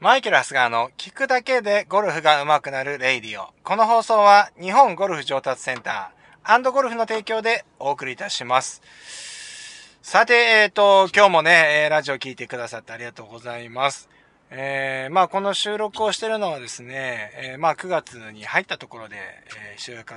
マイケル・ハスガーの聞くだけでゴルフが上手くなるレイディオ。この放送は日本ゴルフ上達センターゴルフの提供でお送りいたします。さて、えっ、ー、と、今日もね、ラジオ聞いてくださってありがとうございます。えー、まあこの収録をしてるのはですね、えー、まあ9月に入ったところで、えー、収録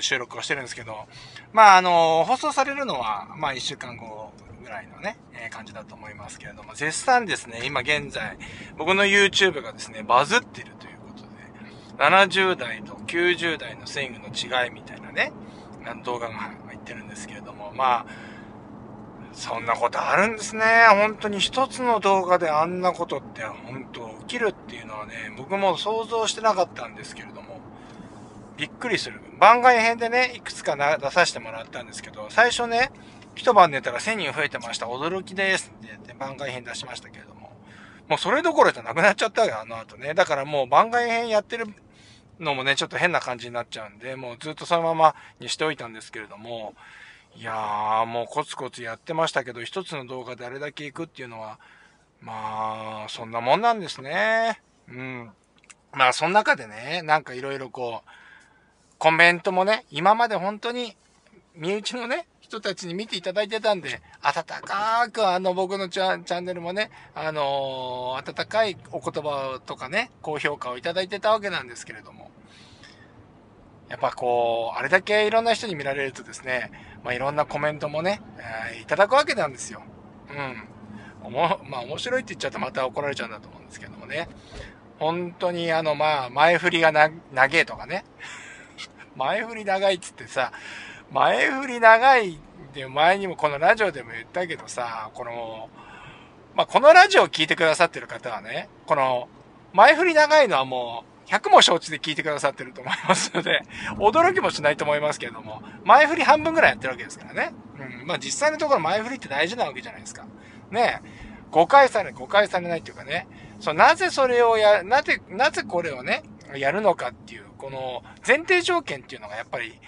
収録をしてるんですけど、まああの、放送されるのは、まあ1週間後ぐらいのね、えー、感じだと思いますけれども、絶賛ですね、今現在、僕の YouTube がですね、バズってるということで、70代と90代のスイングの違いみたいなね、動画が入ってるんですけれども、まあ、そんなことあるんですね。本当に一つの動画であんなことって本当起きるっていうのはね、僕も想像してなかったんですけれども、びっくりする。番外編でね、いくつか出させてもらったんですけど、最初ね、一晩寝たら1000人増えてました。驚きですって言って番外編出しましたけれども、もうそれどころじゃなくなっちゃったわけ、あの後ね。だからもう番外編やってるのもね、ちょっと変な感じになっちゃうんで、もうずっとそのままにしておいたんですけれども、いやー、もうコツコツやってましたけど、一つの動画であれだけ行くっていうのは、まあ、そんなもんなんですね。うん。まあ、その中でね、なんかいろいろこう、コメントもね、今まで本当に、身内のね、人たちに見ていただいてたんで、温かくあの僕のチャンネルもね、あのー、温かいお言葉とかね、高評価をいただいてたわけなんですけれども、やっぱこう、あれだけいろんな人に見られるとですね、まあ、いろんなコメントもね、えー、いただくわけなんですよ。うん。おも、まあ、面白いって言っちゃうとまた怒られちゃうんだと思うんですけどもね。本当にあの、まあ、前振りがな、長えとかね。前振り長いっつってさ、前振り長いって前にもこのラジオでも言ったけどさ、この、まあ、このラジオを聞いてくださってる方はね、この、前振り長いのはもう、100も承知で聞いてくださってると思いますので、驚きもしないと思いますけれども、前振り半分ぐらいやってるわけですからね。うん。まあ実際のところ前振りって大事なわけじゃないですか。ね誤解され、誤解されないっていうかね、そう、なぜそれをや、なぜ、なぜこれをね、やるのかっていう、この前提条件っていうのがやっぱり、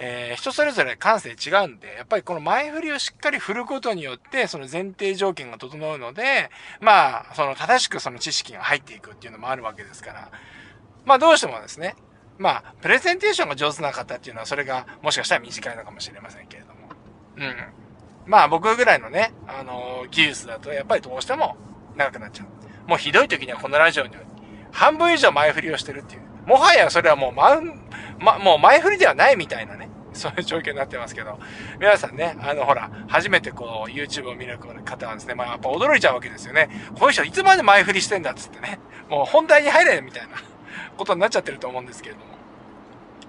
えー、人それぞれ感性違うんで、やっぱりこの前振りをしっかり振ることによって、その前提条件が整うので、まあ、その正しくその知識が入っていくっていうのもあるわけですから、まあどうしてもですね、まあ、プレゼンテーションが上手な方っていうのは、それがもしかしたら短いのかもしれませんけれども。うん。まあ僕ぐらいのね、あのー、技術だと、やっぱりどうしても長くなっちゃう。もうひどい時にはこのラジオに半分以上前振りをしてるっていう。もはやそれはもうま、ま、もう前振りではないみたいなね。そういう状況になってますけど、皆さんね、あの、ほら、初めてこう、YouTube を見る方はですね、まあ、やっぱ驚いちゃうわけですよね。この人いつまで前振りしてんだっつってね、もう本題に入れみたいな。ことになっちゃってると思うんですけれども。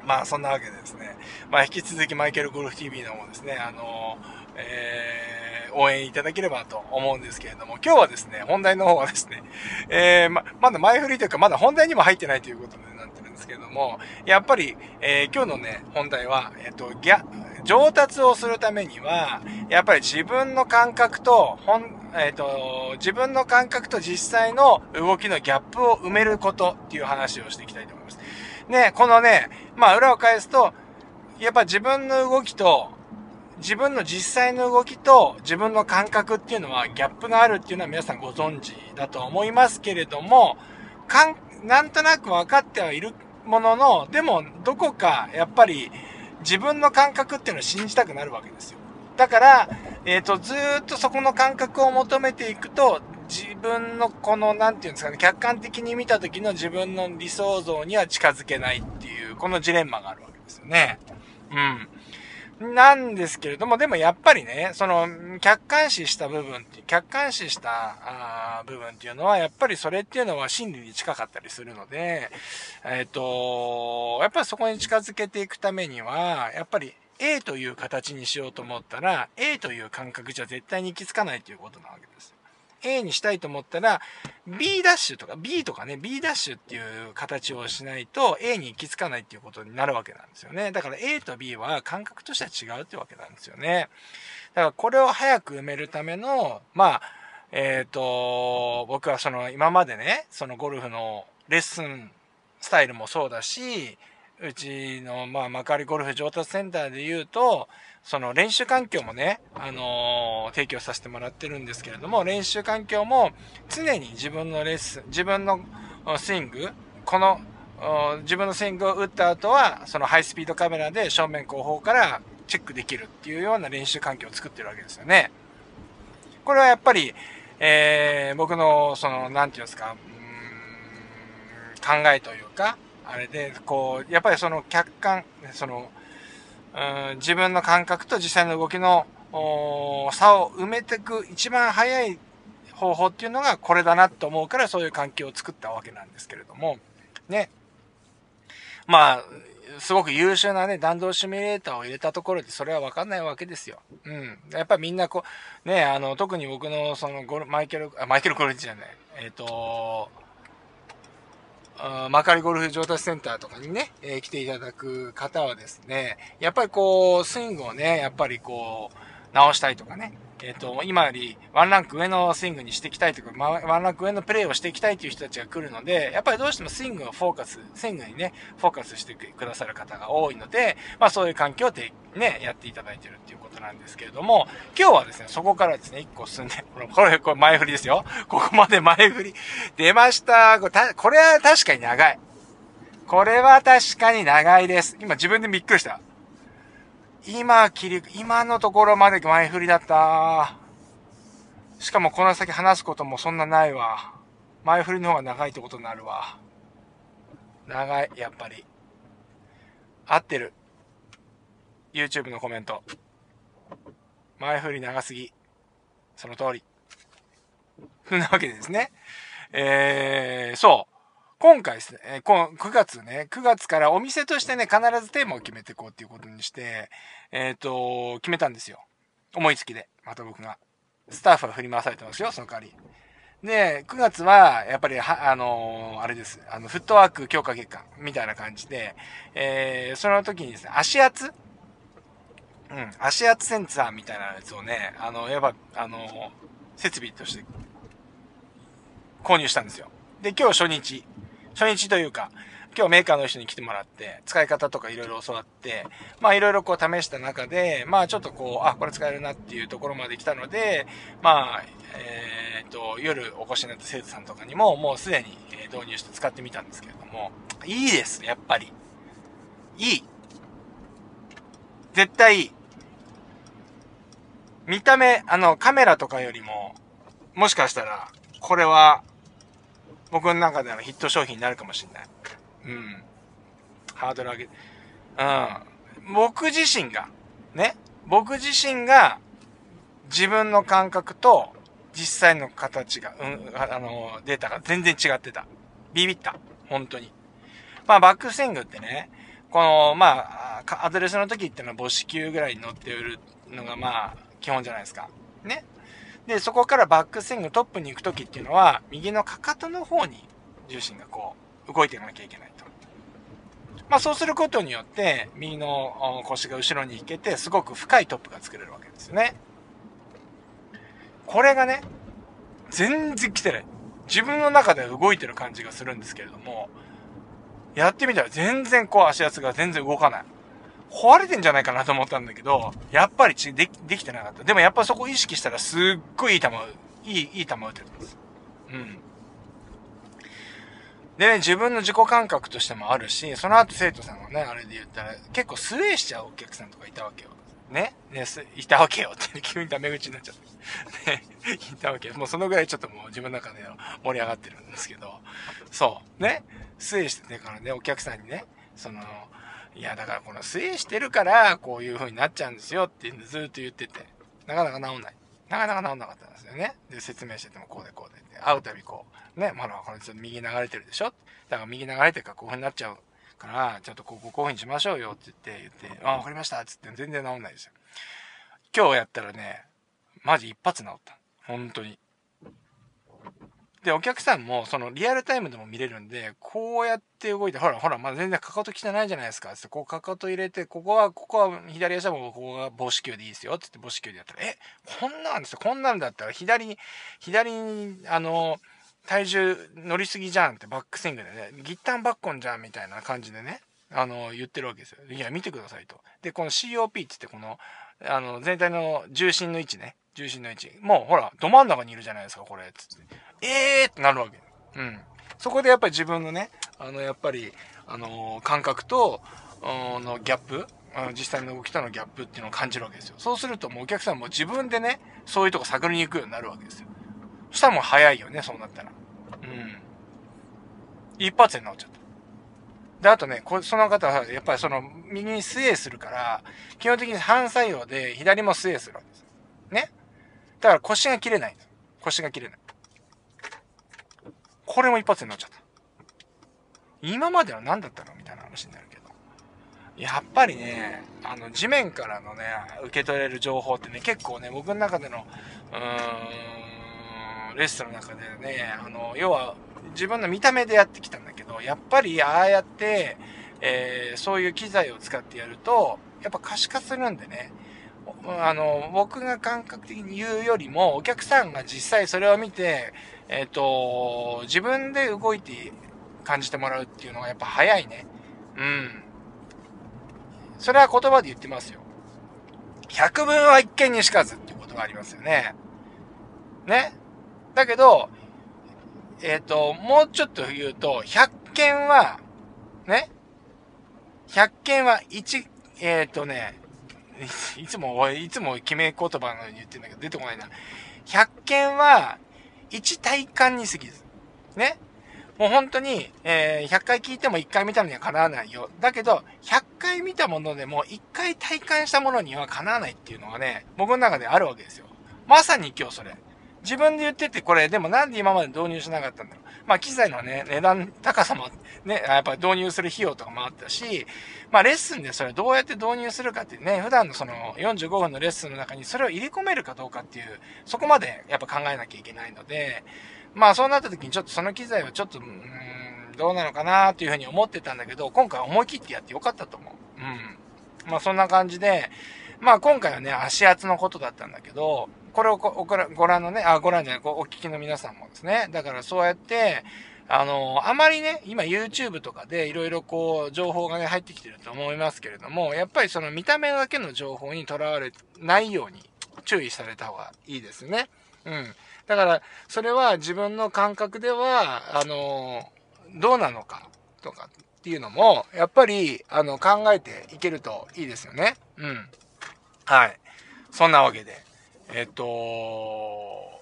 まあ、そんなわけでですね。まあ、引き続きマイケルゴルフ TV の方ですね、あの、えー、応援いただければと思うんですけれども、今日はですね、本題の方はですね、えー、ま、まだ前振りというか、まだ本題にも入ってないということになってるんですけども、やっぱり、えー、今日のね、本題は、えっ、と、ギャ、上達をするためには、やっぱり自分の感覚と、ほん、えっ、ー、と、自分の感覚と実際の動きのギャップを埋めることっていう話をしていきたいと思います。ね、このね、まあ裏を返すと、やっぱ自分の動きと、自分の実際の動きと自分の感覚っていうのはギャップがあるっていうのは皆さんご存知だと思いますけれども、かん、なんとなく分かってはいるものの、でもどこかやっぱり自分の感覚っていうのを信じたくなるわけですよ。だから、えっ、ー、と、ずっとそこの感覚を求めていくと、自分のこの、なんていうんですかね、客観的に見た時の自分の理想像には近づけないっていう、このジレンマがあるわけですよね。うん。なんですけれども、でもやっぱりね、その、客観視した部分って、客観視したあ部分っていうのは、やっぱりそれっていうのは真理に近かったりするので、えっ、ー、と、やっぱりそこに近づけていくためには、やっぱり A という形にしようと思ったら、A という感覚じゃ絶対に行き着かないということなわけです。A にしたいと思ったら、B ダッシュとか B とかね、B ダッシュっていう形をしないと A に行き着かないっていうことになるわけなんですよね。だから A と B は感覚としては違うってわけなんですよね。だからこれを早く埋めるための、まあ、えっ、ー、と、僕はその今までね、そのゴルフのレッスンスタイルもそうだし、うちの、まあ、幕張ゴルフ上達センターで言うと、その練習環境もね、あのー、提供させてもらってるんですけれども、練習環境も常に自分のレッスン、自分のスイング、この、自分のスイングを打った後は、そのハイスピードカメラで正面後方からチェックできるっていうような練習環境を作ってるわけですよね。これはやっぱり、えー、僕の、その、なんていうんですか、考えというか、あれで、こう、やっぱりその客観、その、うん、自分の感覚と実際の動きの差を埋めていく一番早い方法っていうのがこれだなと思うからそういう環境を作ったわけなんですけれども、ね。まあ、すごく優秀なね、弾道シミュレーターを入れたところでそれはわかんないわけですよ。うん。やっぱみんなこう、ね、あの、特に僕のそのゴル、マイケル、あ、マイケルゴルフじゃない。えっ、ー、と、マカリゴルフ上達センターとかにね、えー、来ていただく方はですね、やっぱりこう、スイングをね、やっぱりこう、直したいとかね、えっ、ー、と、今よりワンランク上のスイングにしていきたいというか、ワンランク上のプレーをしていきたいという人たちが来るので、やっぱりどうしてもスイングをフォーカス、スイングにね、フォーカスしてくださる方が多いので、まあそういう環境でね、やっていただいてるっていうことなんですけれども、今日はですね、そこからですね、一個進んで、これ、これ前振りですよ。ここまで前振り。出ました。これこれは確かに長い。これは確かに長いです。今自分でびっくりした。今切り、今のところまで前振りだった。しかもこの先話すこともそんなないわ。前振りの方が長いってことになるわ。長い、やっぱり。合ってる。YouTube のコメント。前振り長すぎ。その通り。そんなわけですね。えー、そう。今回ですね、9月ね、9月からお店としてね、必ずテーマを決めていこうっていうことにして、えっ、ー、と、決めたんですよ。思いつきで。また僕が。スタッフが振り回されてますよ、その代わり。で、9月は、やっぱり、は、あのー、あれです。あの、フットワーク強化月間、みたいな感じで、えー、その時にですね、足圧？うん、足圧センサーみたいなやつをね、あの、やっぱ、あのー、設備として購入したんですよ。で、今日初日。初日というか、今日メーカーの人に来てもらって、使い方とかいろいろ教わって、まあいろいろこう試した中で、まあちょっとこう、あ、これ使えるなっていうところまで来たので、まあ、えー、っと、夜お越しになった生徒さんとかにも、もうすでに導入して使ってみたんですけれども、いいです、やっぱり。いい。絶対いい。見た目、あの、カメラとかよりも、もしかしたら、これは、僕の中でのヒット商品になるかもしれない。うん。ハードル上げ、うん。僕自身が、ね。僕自身が、自分の感覚と、実際の形が、うん、あの、データが全然違ってた。ビビった。本当に。まあ、バックスイングってね、この、まあ、アドレスの時ってのは母子球ぐらいに乗って売るのが、まあ、基本じゃないですか。ね。で、そこからバックスイングトップに行く時っていうのは、右のかかとの方に重心がこう、動いていかなきゃいけないと。まあそうすることによって、右の腰が後ろに引けて、すごく深いトップが作れるわけですよね。これがね、全然来てない。自分の中では動いてる感じがするんですけれども、やってみたら全然こう足圧が全然動かない。壊れてんじゃないかなと思ったんだけど、やっぱりちでき、できてなかった。でもやっぱそこ意識したらすっごいいい球、いい、いい球打てるんです。うん。でね、自分の自己感覚としてもあるし、その後生徒さんがね、あれで言ったら、結構スウェーしちゃうお客さんとかいたわけよ。ね？ね、いたわけよって、急にダメ口になっちゃって。ね、いたわけよ。もうそのぐらいちょっともう自分の中で盛り上がってるんですけど、そう。ね、スウェーしてからね、お客さんにね、その、いや、だからこのスウしてるから、こういう風になっちゃうんですよってずっと言ってて、なかなか治んない。なかなか治んなかったんですよね。で、説明しててもこうでこうでって、会うたびこう、ね、まだこれちょっと右流れてるでしょだから右流れてるからこういう風になっちゃうから、ちょっとこここういう風にしましょうよって言って言って、あ、わかりましたっつって全然治んないですよ。今日やったらね、マジ一発治った。本当に。で、お客さんも、その、リアルタイムでも見れるんで、こうやって動いて、ほら、ほら、まだ全然かかと汚いじゃないですか。つって、こうかかと入れて、ここは、ここは左足は、ここが母子球でいいですよ。つって母子球でやったら、え、こんなんですよ。こんなんだったら、左に、左に、あの、体重乗りすぎじゃんって、バックスイングでね、ギッタンバッコンじゃんみたいな感じでね、あの、言ってるわけですよ。いや、見てくださいと。で、この COP って言って、この、あの、全体の重心の位置ね。重心の位置。もう、ほら、ど真ん中にいるじゃないですか、これ。つって。えーってなるわけ。うん。そこでやっぱり自分のね、あの、やっぱり、あの、感覚と、のギャップ、実際の動きとのギャップっていうのを感じるわけですよ。そうするともうお客さんも自分でね、そういうとこ探りに行くようになるわけですよ。そしたらもう早いよね、そうなったら。うん。一発で治っちゃった。で、あとね、こその方は、やっぱりその、右にスエーするから、基本的に反作用で左もスエーするわけです。ね？だから腰が切れない腰が切れない。これも一発で治っちゃった。今までは何だったのみたいな話になるけど。やっぱりね、あの、地面からのね、受け取れる情報ってね、結構ね、僕の中での、うーん、レッスンの中でね、あの、要は、自分の見た目でやってきたんだけど、やっぱりああやって、えー、そういう機材を使ってやると、やっぱ可視化するんでね、あの、僕が感覚的に言うよりも、お客さんが実際それを見て、えっ、ー、と、自分で動いて感じてもらうっていうのがやっぱ早いね。うん。それは言葉で言ってますよ。百分は一見にしかずっていうことがありますよね。ね。だけど、えっ、ー、と、もうちょっと言うと、100件は、ね、100件は1、えっ、ー、とね、いつも、いつも決め言葉のように言ってんだけど、出てこないな。100件は、1体感に過ぎず。ね。もう本当に、えー、100回聞いても1回見たのにはかなわないよ。だけど、100回見たものでも1回体感したものにはかなわないっていうのがね、僕の中であるわけですよ。まさに今日それ。自分で言ってて、これ、でもなんで今まで導入しなかったんだろう。まあ、機材のね、値段高さも、ね、やっぱり導入する費用とかもあったし、まあ、レッスンでそれをどうやって導入するかっていうね、普段のその45分のレッスンの中にそれを入れ込めるかどうかっていう、そこまでやっぱ考えなきゃいけないので、まあ、そうなった時にちょっとその機材はちょっと、うん、どうなのかなっていうふうに思ってたんだけど、今回思い切ってやってよかったと思う。うん。まあ、そんな感じで、まあ、今回はね、足圧のことだったんだけど、これをご覧のね、あ、ご覧じゃない、お聞きの皆さんもですね。だからそうやって、あの、あまりね、今 YouTube とかでいろいろこう、情報がね、入ってきてると思いますけれども、やっぱりその見た目だけの情報にとらわれないように注意された方がいいですね。うん。だから、それは自分の感覚では、あの、どうなのかとかっていうのも、やっぱり、あの、考えていけるといいですよね。うん。はい。そんなわけで。えっと、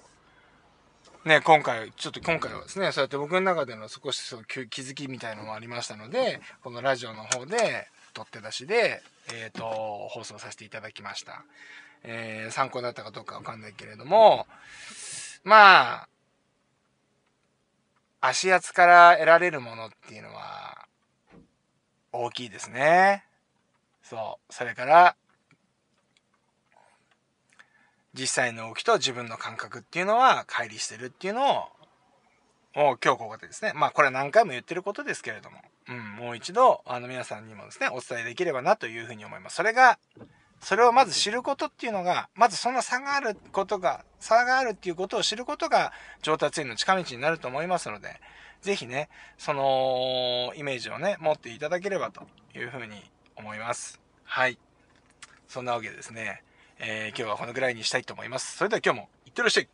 ね、今回、ちょっと今回はですね、そうやって僕の中での少しそう気づきみたいのもありましたので、このラジオの方で、取って出しで、えっ、ー、と、放送させていただきました。えー、参考だったかどうかわかんないけれども、まあ、足圧から得られるものっていうのは、大きいですね。そう。それから、実際の動きと自分の感覚っていうのは乖離してるっていうのを、もう今日ここでですね、まあこれは何回も言ってることですけれども、うん、もう一度、あの皆さんにもですね、お伝えできればなというふうに思います。それが、それをまず知ることっていうのが、まずその差があることが、差があるっていうことを知ることが上達への近道になると思いますので、ぜひね、そのイメージをね、持っていただければというふうに思います。はい。そんなわけですね、えー、今日はこのぐらいにしたいと思います。それでは今日もいってらっしゃい